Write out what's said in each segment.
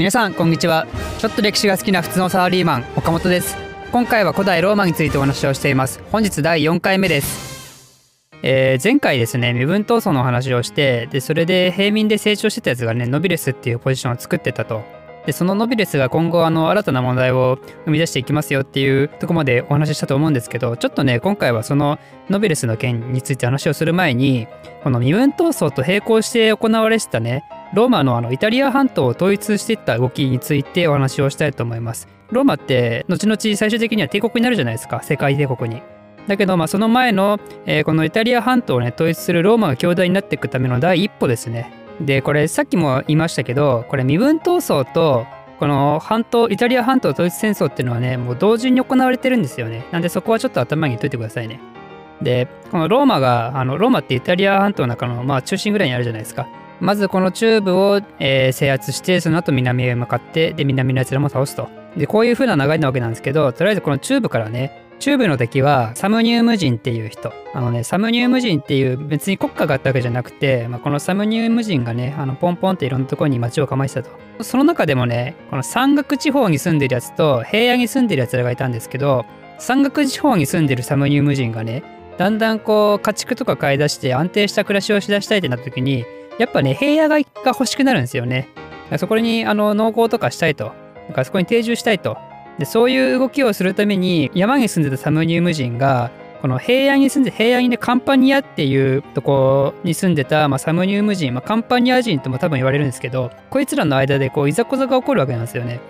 皆さんこんにちは。ちょっと歴史が好きな普通のサラリーマン岡本です。今回は古代ローマについてお話をしています。本日第4回目です。えー、前回ですね身分闘争の話をしてでそれで平民で成長してたやつがねノビレスっていうポジションを作ってたと。でそのノビレスが今後あの新たな問題を生み出していきますよっていうとこまでお話ししたと思うんですけどちょっとね今回はそのノビレスの件について話をする前にこの身分闘争と並行して行われてたねローマのあのイタリア半島を統一していった動きについてお話をしたいと思います。ローマって後々最終的には帝国になるじゃないですか世界帝国に。だけどまあその前の、えー、このイタリア半島をね統一するローマが強大になっていくための第一歩ですね。でこれさっきも言いましたけどこれ身分闘争とこの半島イタリア半島統一戦争っていうのはねもう同時に行われてるんですよね。なんでそこはちょっと頭に入れといてくださいね。でこのローマがあのローマってイタリア半島の中のまあ中心ぐらいにあるじゃないですか。まずこの中部を、えー、制圧してその後南へ向かってで南のやつらも倒すとでこういう風な流れなわけなんですけどとりあえずこの中部からね中部の敵はサムニウム人っていう人あのねサムニウム人っていう別に国家があったわけじゃなくて、まあ、このサムニウム人がねあのポンポンっていろんなところに町を構えてたとその中でもねこの山岳地方に住んでるやつと平野に住んでるやつらがいたんですけど山岳地方に住んでるサムニウム人がねだんだんこう家畜とか買い出して安定した暮らしをしだしたいってなった時にやっぱね、平野が欲しくなるんですよね。そこにあの農耕とかしたいと。だかそこに定住したいと。で、そういう動きをするために、山に住んでたサムニウム人が、この平野に住んで、平野にね、カンパニアっていうとこに住んでた、まあ、サムニウム人、まあ、カンパニア人とも多分言われるんですけど、こいつらの間でこういざこざが起こるわけなんですよね。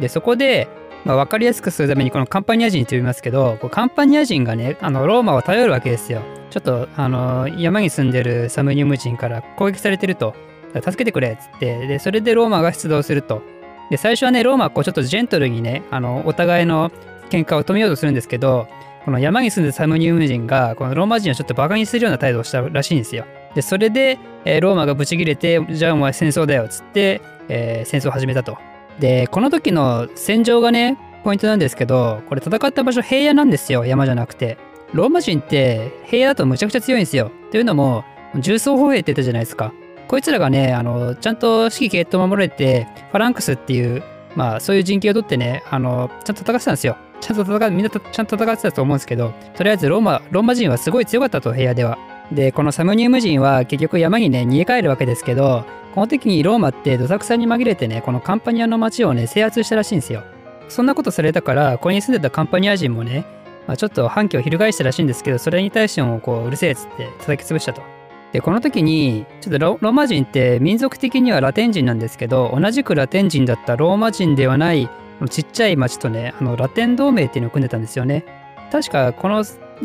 で、そこで、まあ、分かりやすくするためにこのカンパニア人と呼びますけど、こうカンパニア人がね、あのローマを頼るわけですよ。ちょっとあの山に住んでるサムニウム人から攻撃されてると。助けてくれっつって、で、それでローマが出動すると。で、最初はね、ローマはこうちょっとジェントルにね、あの、お互いの喧嘩を止めようとするんですけど、この山に住んでるサムニウム人が、このローマ人をちょっとバカにするような態度をしたらしいんですよ。で、それで、えー、ローマがブチギレて、じゃあお前戦争だよっつって、えー、戦争を始めたと。で、この時の戦場がね、ポイントなんですけど、これ戦った場所平野なんですよ、山じゃなくて。ローマ人って平野だとむちゃくちゃ強いんですよ。というのも、重装歩兵って言ったじゃないですか。こいつらがね、あの、ちゃんと指揮系統守れて、ファランクスっていう、まあ、そういう陣形を取ってね、あの、ちゃんと戦ってたんですよ。ちゃんと戦みんなちゃんと戦ってたと思うんですけど、とりあえずローマ、ローマ人はすごい強かったと、部屋では。で、このサムニウム人は結局山にね、逃げ帰るわけですけど、この時にローマってどさくさに紛れてね、このカンパニアの町をね、制圧したらしいんですよ。そんなことされたから、ここに住んでたカンパニア人もね、まあ、ちょっと反旗を翻したらしいんですけど、それに対してもこう、うるせえっつって叩き潰したと。で、この時に、ちょっとローマ人って民族的にはラテン人なんですけど、同じくラテン人だったローマ人ではないちっちゃい町とね、あのラテン同盟っていうのを組んでたんですよね。確かこの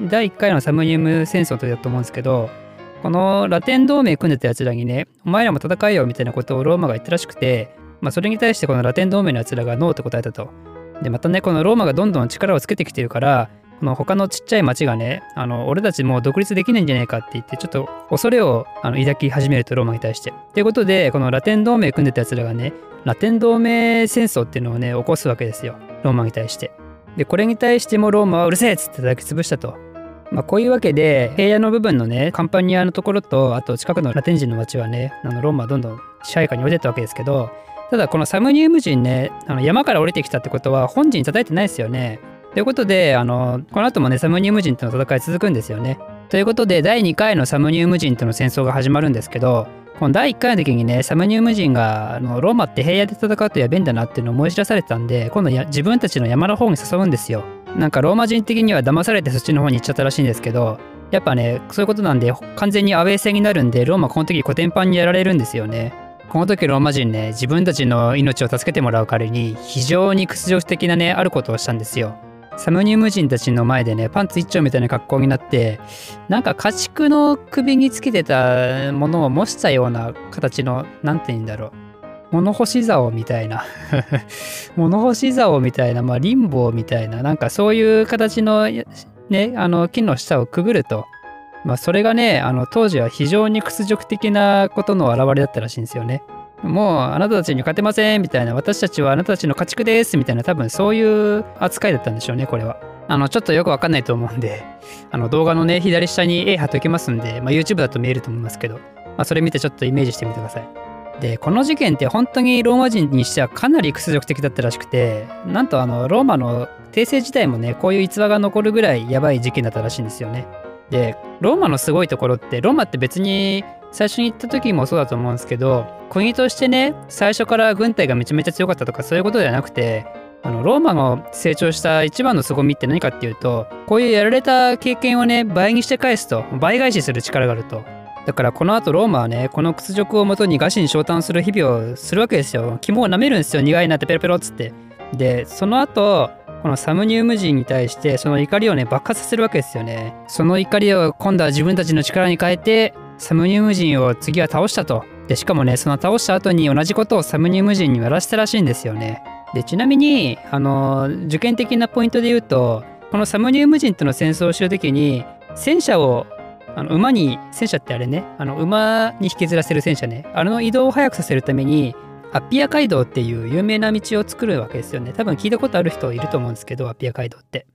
第1回のサムニウム戦争の時だと思うんですけど、このラテン同盟組んでたやつらにね、お前らも戦えよみたいなことをローマが言ったらしくて、まあそれに対してこのラテン同盟のやつらがノーって答えたと。で、またね、このローマがどんどん力をつけてきてるから、この他のちっちゃい町がね、あの、俺たちもう独立できないんじゃないかって言って、ちょっと恐れをあの抱き始めると、ローマに対して。ということで、このラテン同盟組んでた奴らがね、ラテン同盟戦争っていうのをね、起こすわけですよ。ローマに対して。で、これに対してもローマはうるせえっつって抱き潰したと。まあ、こういうわけで、平野の部分のね、カンパニアのところと、あと近くのラテン人の町はね、あのローマはどんどん支配下に降りてったわけですけど、ただこのサムニウム人ね、あの山から降りてきたってことは本人叩いてないですよね。ということで、あの、この後もね、サムニウム人との戦い続くんですよね。ということで、第2回のサムニウム人との戦争が始まるんですけど、この第1回の時にね、サムニウム人があのローマって平野で戦うとやべえんだなっていうのを思い知らされてたんで、今度や自分たちの山の方に誘うんですよ。なんかローマ人的には騙されてそっちの方に行っちゃったらしいんですけど、やっぱね、そういうことなんで、完全にアウェー戦になるんで、ローマこの時コテンパンにやられるんですよね。この時ローマ人ね、自分たちの命を助けてもらう代わりに、非常に屈辱的なね、あることをしたんですよ。サムニウム人たちの前でね、パンツ一丁みたいな格好になって、なんか家畜の首につけてたものを模したような形の、なんて言うんだろう。物干し竿みたいな 物干し竿みたいな、まあ、リンボーみたいな、なんかそういう形の、ね、あの、木の下をくぐると。まあ、それがね、あの、当時は非常に屈辱的なことの表れだったらしいんですよね。もうあなたたちに勝てませんみたいな私たちはあなたたちの家畜ですみたいな多分そういう扱いだったんでしょうねこれは。あのちょっとよくわかんないと思うんであの動画のね左下に絵貼っておきますんで、まあ、YouTube だと見えると思いますけど、まあ、それ見てちょっとイメージしてみてください。でこの事件って本当にローマ人にしてはかなり屈辱的だったらしくてなんとあのローマの帝政自体もねこういう逸話が残るぐらいやばい事件だったらしいんですよね。でローマのすごいところってローマって別に最初に行った時もそうだと思うんですけど国としてね最初から軍隊がめちゃめちゃ強かったとかそういうことではなくてあのローマの成長した一番の凄みって何かっていうとこういうやられた経験をね倍にして返すと倍返しする力があると。だからこの後ローマはねこの屈辱をもとに餓死に昇誕する日々をするわけですよ。肝を舐めるんですよ。苦いなってペロペロっつって。でその後このサムニウム人に対してその怒りをね爆発させるわけですよね。その怒りを今度は自分たちの力に変えてサムニウム人を次は倒したと。でしかもねその倒した後に同じことをサムニウム人にやらせたらしいんですよね。でちなみにあの受験的なポイントで言うとこのサムニウム人との戦争をする時に戦車をあの馬に戦車ってあれねあの馬に引きずらせる戦車ねあの移動を速くさせるためにアッピア街道っていう有名な道を作るわけですよね。多分聞いたことある人いると思うんですけどアッピア街道って。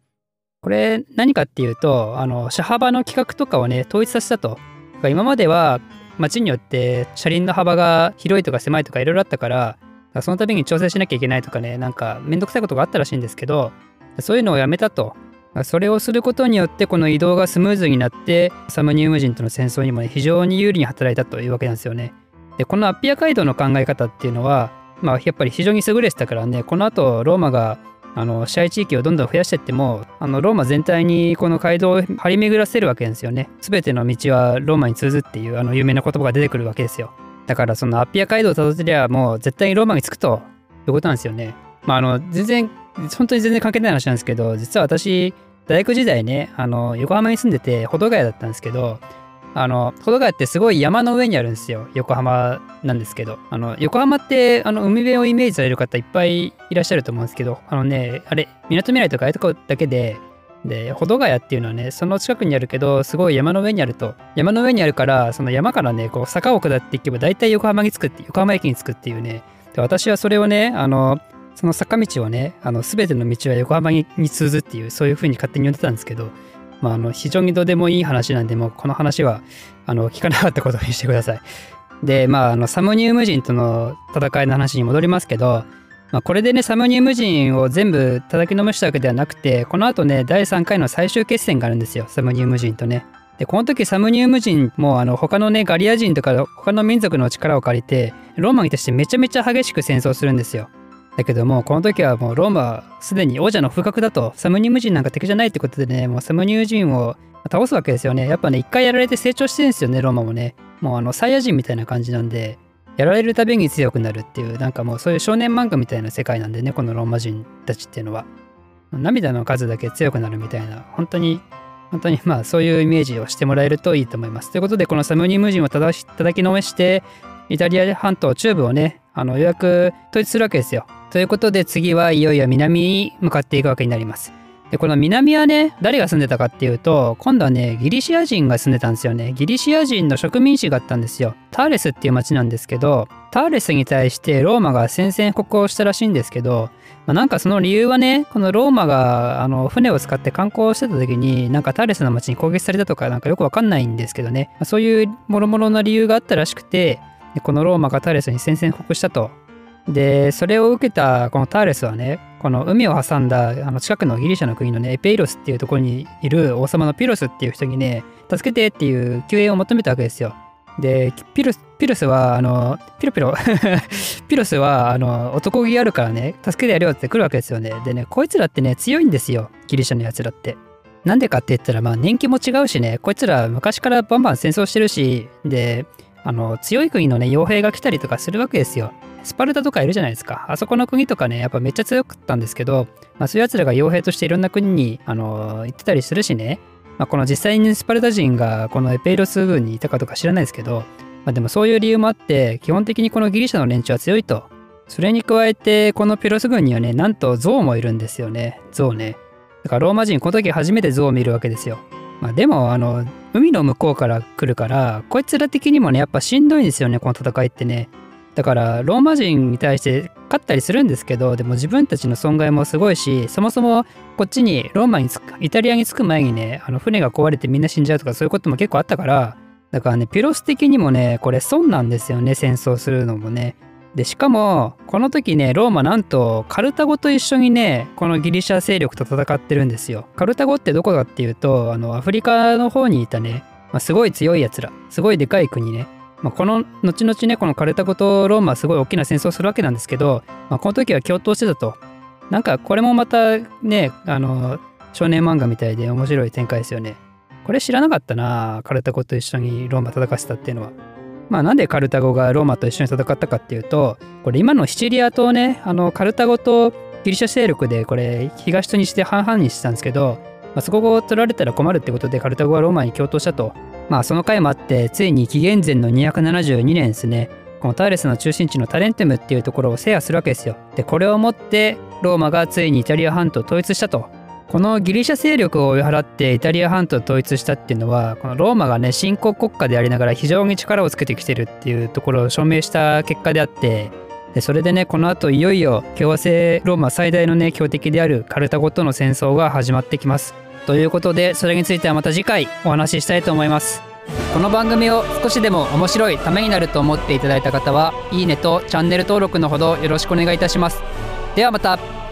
これ何かっていうとあの車幅の規格とかをね統一させたと。か今までは街によって車輪の幅が広いとか狭いとかいろいろあったからその度に調整しなきゃいけないとかねなんかめんどくさいことがあったらしいんですけどそういうのをやめたとそれをすることによってこの移動がスムーズになってサムニウム人との戦争にも、ね、非常に有利に働いたというわけなんですよね。でこのアッピア街道の考え方っていうのは、まあ、やっぱり非常に優れてたからねこの後ローマがあの支配地域をどんどん増やしていってもあのローマ全体にこの街道を張り巡らせるわけですよね。全ての道はローマに通ずっていうあの有名な言葉が出てくるわけですよ。だからそのアッピア街道をたどってりゃもう絶対にローマに着くということなんですよね。まああの全然本当に全然関係ない話なんですけど実は私大学時代ねあの横浜に住んでて保土ヶ谷だったんですけどあの保土ヶ谷ってすごい山の上にあるんですよ。横浜なんですけど。あの横浜ってあの海辺をイメージされる方いっぱいいらっしゃると思うんですけど。あのねあれみなとみらいとかああいうとこだけで。で保土ヶ谷っていうのはねその近くにあるけどすごい山の上にあると。山の上にあるからその山からねこう坂を下っていけば大体横浜に着くって横浜駅に着くっていうね。で私はそれをねあのその坂道をねあの全ての道は横浜に通ずっていうそういう風に勝手に呼んでたんですけど、まあ、あの非常にどうでもいい話なんでもうこの話はあの聞かなかったことにしてください。でまああのサムニウム人との戦いの話に戻りますけど、まあ、これでねサムニウム人を全部叩きのめしたわけではなくてこの後ね第3回の最終決戦があるんですよサムニウム人とね。でこの時サムニウム人もあの他のねガリア人とか他の民族の力を借りてローマに対してめちゃめちゃ激しく戦争するんですよ。だけどもこの時はもうローマはすでに王者の風格だとサムニウム人なんか敵じゃないってことでねもうサムニウム人を倒すわけですよねやっぱね一回やられて成長してるんですよねローマもねもうあのサイヤ人みたいな感じなんでやられるたびに強くなるっていうなんかもうそういう少年漫画みたいな世界なんでねこのローマ人たちっていうのは涙の数だけ強くなるみたいな本当に本当にまあそういうイメージをしてもらえるといいと思います。ということでこのサムニウム人を叩きのめしてイタリア半島中部をねあのようやく統一するわけですよ。ということで次はいよいよ南に向かっていくわけになります。で、この南はね、誰が住んでたかっていうと、今度はね、ギリシア人が住んでたんですよね。ギリシア人の植民地があったんですよ。ターレスっていう町なんですけど、ターレスに対してローマが宣戦布告をしたらしいんですけど、まあ、なんかその理由はね、このローマがあの船を使って観光してた時に、なんかターレスの町に攻撃されたとか、なんかよくわかんないんですけどね、まあ、そういう諸々な理由があったらしくて、このローマがターレスに宣戦布告したとでそれを受けたこのターレスはねこの海を挟んだあの近くのギリシャの国のねエペイロスっていうところにいる王様のピロスっていう人にね助けてっていう救援を求めたわけですよ。でピロスピロスはあのピロピロ ピロスはあの男気あるからね助けてやるよって来るわけですよね。でねこいつらってね強いんですよギリシャのやつらって。なんでかって言ったらまあ年季も違うしねこいつら昔からバンバン戦争してるしであの強い国のね傭兵が来たりとかするわけですよ。スパルタとかいるじゃないですか。あそこの国とかね、やっぱめっちゃ強かったんですけど、まあ、そういう奴らが傭兵としていろんな国に、あの、行ってたりするしね、まあ、この実際にスパルタ人がこのエペイロス軍にいたかとか知らないですけど、まあ、でもそういう理由もあって、基本的にこのギリシャの連中は強いと。それに加えて、このピロス軍にはね、なんと象もいるんですよね。象ね。だからローマ人、この時初めて象を見るわけですよ。まあ、でも、あの、海の向こうから来るから、こいつら的にもね、やっぱしんどいんですよね、この戦いってね。だからローマ人に対して勝ったりするんですけどでも自分たちの損害もすごいしそもそもこっちにローマにイタリアに着く前にねあの船が壊れてみんな死んじゃうとかそういうことも結構あったからだからねピロス的にもねこれ損なんですよね戦争するのもねでしかもこの時ねローマなんとカルタゴと一緒にねこのギリシャ勢力と戦ってるんですよ。カルタゴってどこかっていうとあのアフリカの方にいたね、まあ、すごい強いやつらすごいでかい国ね。まあ、この後々ねこのカルタゴとローマはすごい大きな戦争をするわけなんですけど、まあ、この時は共闘してたと。なんかこれもまたねあの少年漫画みたいで面白い展開ですよね。これ知らなかったなカルタゴと一緒にローマ戦わせたっていうのは。まあなんでカルタゴがローマと一緒に戦ったかっていうとこれ今のシチリア島ねあのカルタゴとギリシャ勢力でこれ東と西で半々にしてたんですけど、まあ、そこを取られたら困るってことでカルタゴはローマに共闘したと。まあその回もあってついに紀元前の272年ですね。このターレスの中心地のタレンテムっていうところを制覇するわけですよ。でこれをもってローマがついにイタリア半島統一したと。このギリシャ勢力を追い払ってイタリア半島を統一したっていうのはこのローマがね新興国家でありながら非常に力をつけてきてるっていうところを証明した結果であってでそれでねこの後いよいよ共和制ローマ最大のね強敵であるカルタゴとの戦争が始まってきます。ということでそれについてはまた次回お話ししたいと思います。この番組を少しでも面白いためになると思っていただいた方はいいねとチャンネル登録のほどよろしくお願いいたします。ではまた。